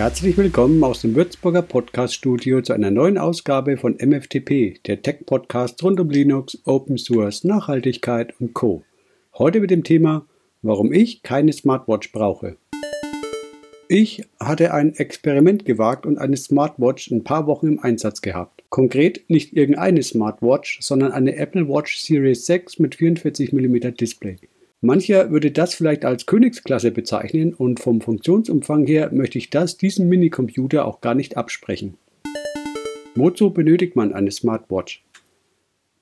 Herzlich willkommen aus dem Würzburger Podcast-Studio zu einer neuen Ausgabe von MFTP, der Tech-Podcast rund um Linux, Open Source, Nachhaltigkeit und Co. Heute mit dem Thema, warum ich keine Smartwatch brauche. Ich hatte ein Experiment gewagt und eine Smartwatch ein paar Wochen im Einsatz gehabt. Konkret nicht irgendeine Smartwatch, sondern eine Apple Watch Series 6 mit 44 mm Display. Mancher würde das vielleicht als Königsklasse bezeichnen und vom Funktionsumfang her möchte ich das diesem Minicomputer auch gar nicht absprechen. Wozu benötigt man eine Smartwatch?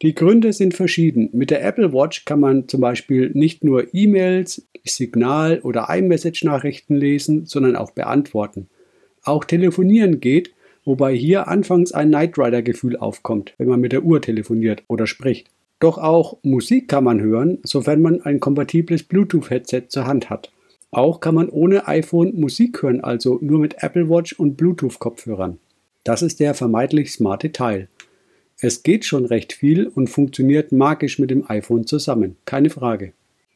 Die Gründe sind verschieden. Mit der Apple Watch kann man zum Beispiel nicht nur E-Mails, Signal- oder iMessage-Nachrichten lesen, sondern auch beantworten. Auch telefonieren geht, wobei hier anfangs ein Knight Rider-Gefühl aufkommt, wenn man mit der Uhr telefoniert oder spricht. Doch auch Musik kann man hören, sofern man ein kompatibles Bluetooth-Headset zur Hand hat. Auch kann man ohne iPhone Musik hören, also nur mit Apple Watch und Bluetooth-Kopfhörern. Das ist der vermeintlich smarte Teil. Es geht schon recht viel und funktioniert magisch mit dem iPhone zusammen, keine Frage.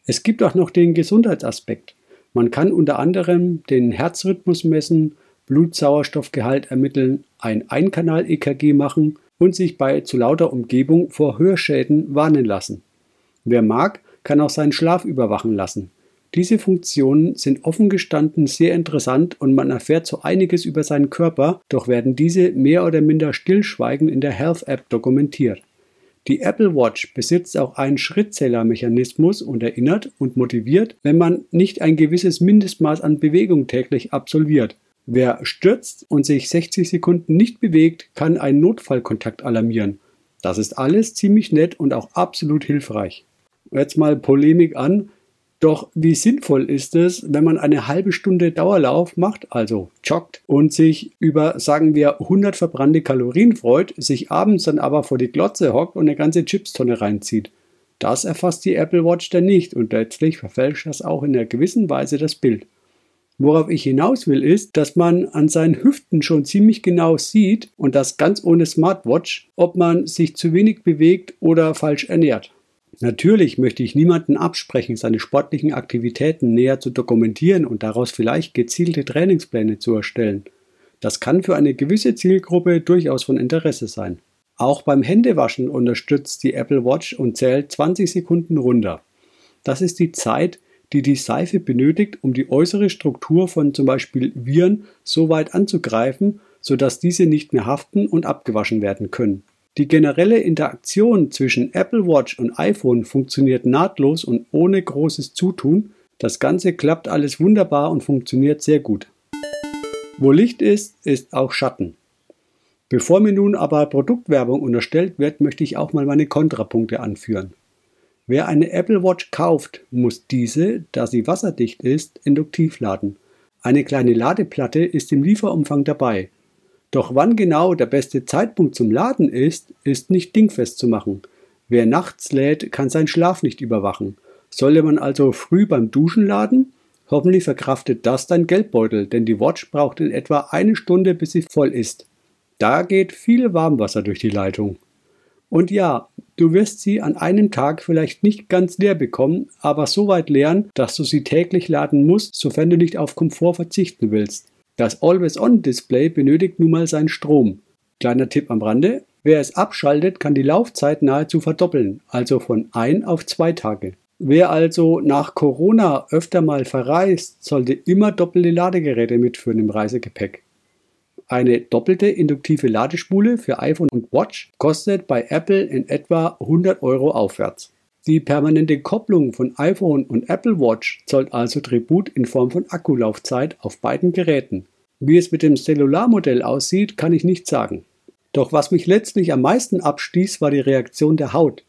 Es gibt auch noch den Gesundheitsaspekt. Man kann unter anderem den Herzrhythmus messen, Blutsauerstoffgehalt ermitteln, ein Einkanal-EKG machen und sich bei zu lauter Umgebung vor Hörschäden warnen lassen. Wer mag, kann auch seinen Schlaf überwachen lassen. Diese Funktionen sind offen gestanden sehr interessant und man erfährt so einiges über seinen Körper, doch werden diese mehr oder minder stillschweigend in der Health App dokumentiert. Die Apple Watch besitzt auch einen Schrittzählermechanismus und erinnert und motiviert, wenn man nicht ein gewisses Mindestmaß an Bewegung täglich absolviert. Wer stürzt und sich 60 Sekunden nicht bewegt, kann einen Notfallkontakt alarmieren. Das ist alles ziemlich nett und auch absolut hilfreich. Jetzt mal Polemik an. Doch wie sinnvoll ist es, wenn man eine halbe Stunde Dauerlauf macht, also joggt, und sich über, sagen wir, 100 verbrannte Kalorien freut, sich abends dann aber vor die Glotze hockt und eine ganze Chipstonne reinzieht? Das erfasst die Apple Watch dann nicht und letztlich verfälscht das auch in einer gewissen Weise das Bild. Worauf ich hinaus will, ist, dass man an seinen Hüften schon ziemlich genau sieht, und das ganz ohne Smartwatch, ob man sich zu wenig bewegt oder falsch ernährt. Natürlich möchte ich niemanden absprechen, seine sportlichen Aktivitäten näher zu dokumentieren und daraus vielleicht gezielte Trainingspläne zu erstellen. Das kann für eine gewisse Zielgruppe durchaus von Interesse sein. Auch beim Händewaschen unterstützt die Apple Watch und zählt 20 Sekunden runter. Das ist die Zeit, die die Seife benötigt, um die äußere Struktur von zum Beispiel Viren so weit anzugreifen, sodass diese nicht mehr haften und abgewaschen werden können. Die generelle Interaktion zwischen Apple Watch und iPhone funktioniert nahtlos und ohne großes Zutun. Das Ganze klappt alles wunderbar und funktioniert sehr gut. Wo Licht ist, ist auch Schatten. Bevor mir nun aber Produktwerbung unterstellt wird, möchte ich auch mal meine Kontrapunkte anführen. Wer eine Apple Watch kauft, muss diese, da sie wasserdicht ist, induktiv laden. Eine kleine Ladeplatte ist im Lieferumfang dabei. Doch wann genau der beste Zeitpunkt zum Laden ist, ist nicht dingfest zu machen. Wer nachts lädt, kann seinen Schlaf nicht überwachen. Sollte man also früh beim Duschen laden? Hoffentlich verkraftet das dein Geldbeutel, denn die Watch braucht in etwa eine Stunde, bis sie voll ist. Da geht viel Warmwasser durch die Leitung. Und ja, du wirst sie an einem Tag vielleicht nicht ganz leer bekommen, aber so weit leeren, dass du sie täglich laden musst, sofern du nicht auf Komfort verzichten willst. Das Always-On-Display benötigt nun mal seinen Strom. Kleiner Tipp am Rande, wer es abschaltet, kann die Laufzeit nahezu verdoppeln, also von ein auf zwei Tage. Wer also nach Corona öfter mal verreist, sollte immer doppelte Ladegeräte mitführen im Reisegepäck. Eine doppelte induktive Ladespule für iPhone und Watch kostet bei Apple in etwa 100 Euro aufwärts. Die permanente Kopplung von iPhone und Apple Watch zollt also Tribut in Form von Akkulaufzeit auf beiden Geräten. Wie es mit dem Cellularmodell aussieht, kann ich nicht sagen. Doch was mich letztlich am meisten abstieß, war die Reaktion der Haut.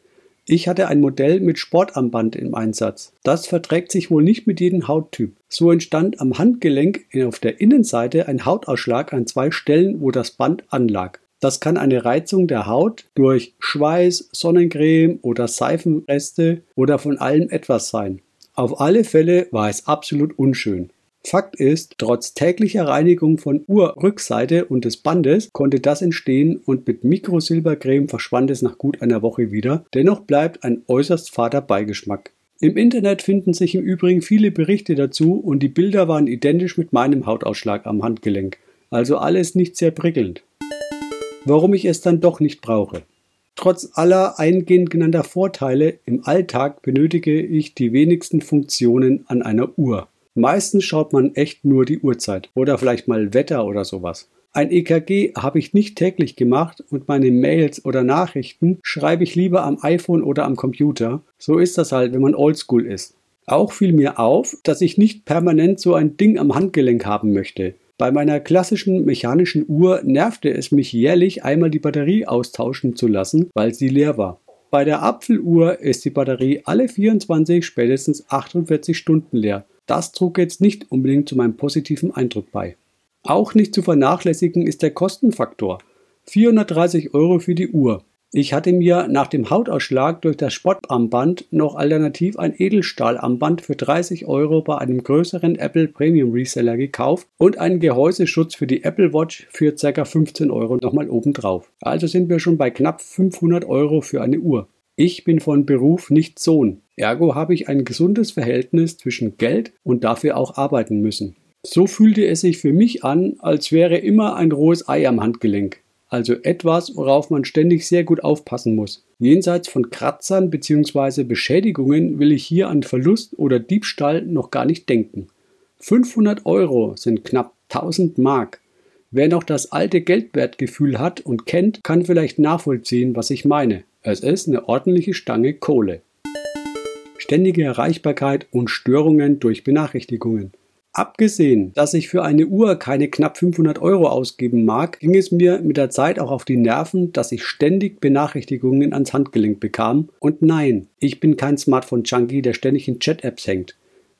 Ich hatte ein Modell mit Sportarmband im Einsatz. Das verträgt sich wohl nicht mit jedem Hauttyp. So entstand am Handgelenk auf der Innenseite ein Hautausschlag an zwei Stellen, wo das Band anlag. Das kann eine Reizung der Haut durch Schweiß, Sonnencreme oder Seifenreste oder von allem etwas sein. Auf alle Fälle war es absolut unschön. Fakt ist, trotz täglicher Reinigung von Uhrrückseite und des Bandes konnte das entstehen und mit Mikrosilbercreme verschwand es nach gut einer Woche wieder. Dennoch bleibt ein äußerst fader Beigeschmack. Im Internet finden sich im Übrigen viele Berichte dazu und die Bilder waren identisch mit meinem Hautausschlag am Handgelenk. Also alles nicht sehr prickelnd. Warum ich es dann doch nicht brauche. Trotz aller eingehend genannter Vorteile im Alltag benötige ich die wenigsten Funktionen an einer Uhr. Meistens schaut man echt nur die Uhrzeit oder vielleicht mal Wetter oder sowas. Ein EKG habe ich nicht täglich gemacht und meine Mails oder Nachrichten schreibe ich lieber am iPhone oder am Computer. So ist das halt, wenn man oldschool ist. Auch fiel mir auf, dass ich nicht permanent so ein Ding am Handgelenk haben möchte. Bei meiner klassischen mechanischen Uhr nervte es mich jährlich einmal die Batterie austauschen zu lassen, weil sie leer war. Bei der Apfeluhr ist die Batterie alle 24, spätestens 48 Stunden leer. Das trug jetzt nicht unbedingt zu meinem positiven Eindruck bei. Auch nicht zu vernachlässigen ist der Kostenfaktor. 430 Euro für die Uhr. Ich hatte mir nach dem Hautausschlag durch das Sportarmband noch alternativ ein Edelstahlarmband für 30 Euro bei einem größeren Apple Premium Reseller gekauft und einen Gehäuseschutz für die Apple Watch für ca. 15 Euro nochmal obendrauf. Also sind wir schon bei knapp 500 Euro für eine Uhr. Ich bin von Beruf nicht Sohn. Ergo habe ich ein gesundes Verhältnis zwischen Geld und dafür auch arbeiten müssen. So fühlte es sich für mich an, als wäre immer ein rohes Ei am Handgelenk also etwas, worauf man ständig sehr gut aufpassen muss. Jenseits von Kratzern bzw. Beschädigungen will ich hier an Verlust oder Diebstahl noch gar nicht denken. 500 Euro sind knapp 1000 Mark. Wer noch das alte Geldwertgefühl hat und kennt, kann vielleicht nachvollziehen, was ich meine. Es ist eine ordentliche Stange Kohle. Ständige Erreichbarkeit und Störungen durch Benachrichtigungen. Abgesehen, dass ich für eine Uhr keine knapp 500 Euro ausgeben mag, ging es mir mit der Zeit auch auf die Nerven, dass ich ständig Benachrichtigungen ans Handgelenk bekam. Und nein, ich bin kein Smartphone-Junkie, der ständig in Chat-Apps hängt.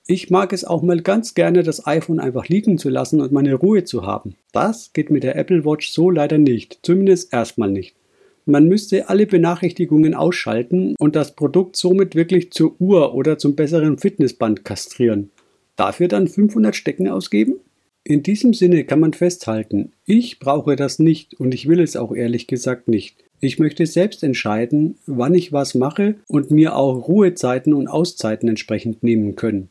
Ich mag es auch mal ganz gerne, das iPhone einfach liegen zu lassen und meine Ruhe zu haben. Das geht mit der Apple Watch so leider nicht, zumindest erstmal nicht. Man müsste alle Benachrichtigungen ausschalten und das Produkt somit wirklich zur Uhr oder zum besseren Fitnessband kastrieren. Dafür dann 500 Stecken ausgeben? In diesem Sinne kann man festhalten, ich brauche das nicht und ich will es auch ehrlich gesagt nicht. Ich möchte selbst entscheiden, wann ich was mache und mir auch Ruhezeiten und Auszeiten entsprechend nehmen können.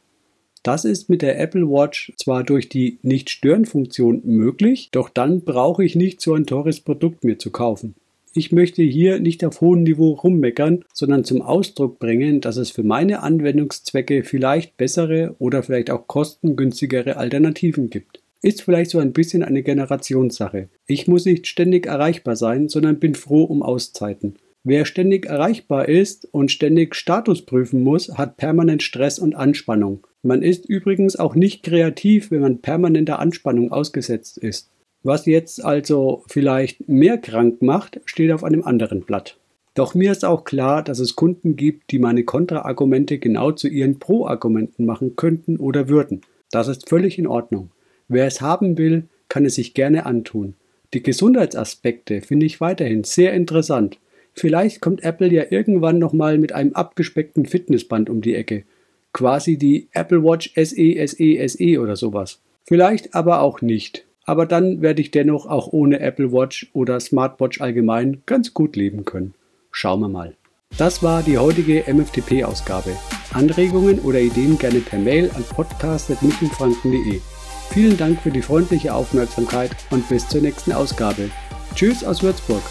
Das ist mit der Apple Watch zwar durch die Nicht-Stören-Funktion möglich, doch dann brauche ich nicht so ein teures Produkt mir zu kaufen. Ich möchte hier nicht auf hohem Niveau rummeckern, sondern zum Ausdruck bringen, dass es für meine Anwendungszwecke vielleicht bessere oder vielleicht auch kostengünstigere Alternativen gibt. Ist vielleicht so ein bisschen eine Generationssache. Ich muss nicht ständig erreichbar sein, sondern bin froh um Auszeiten. Wer ständig erreichbar ist und ständig Status prüfen muss, hat permanent Stress und Anspannung. Man ist übrigens auch nicht kreativ, wenn man permanenter Anspannung ausgesetzt ist. Was jetzt also vielleicht mehr krank macht, steht auf einem anderen Blatt. Doch mir ist auch klar, dass es Kunden gibt, die meine Kontraargumente genau zu ihren Pro-Argumenten machen könnten oder würden. Das ist völlig in Ordnung. Wer es haben will, kann es sich gerne antun. Die Gesundheitsaspekte finde ich weiterhin sehr interessant. Vielleicht kommt Apple ja irgendwann nochmal mit einem abgespeckten Fitnessband um die Ecke. Quasi die Apple Watch SE, SE, SE oder sowas. Vielleicht aber auch nicht aber dann werde ich dennoch auch ohne Apple Watch oder Smartwatch allgemein ganz gut leben können. Schauen wir mal. Das war die heutige MFTP-Ausgabe. Anregungen oder Ideen gerne per Mail an podcast.michelfranken.de. Vielen Dank für die freundliche Aufmerksamkeit und bis zur nächsten Ausgabe. Tschüss aus Würzburg.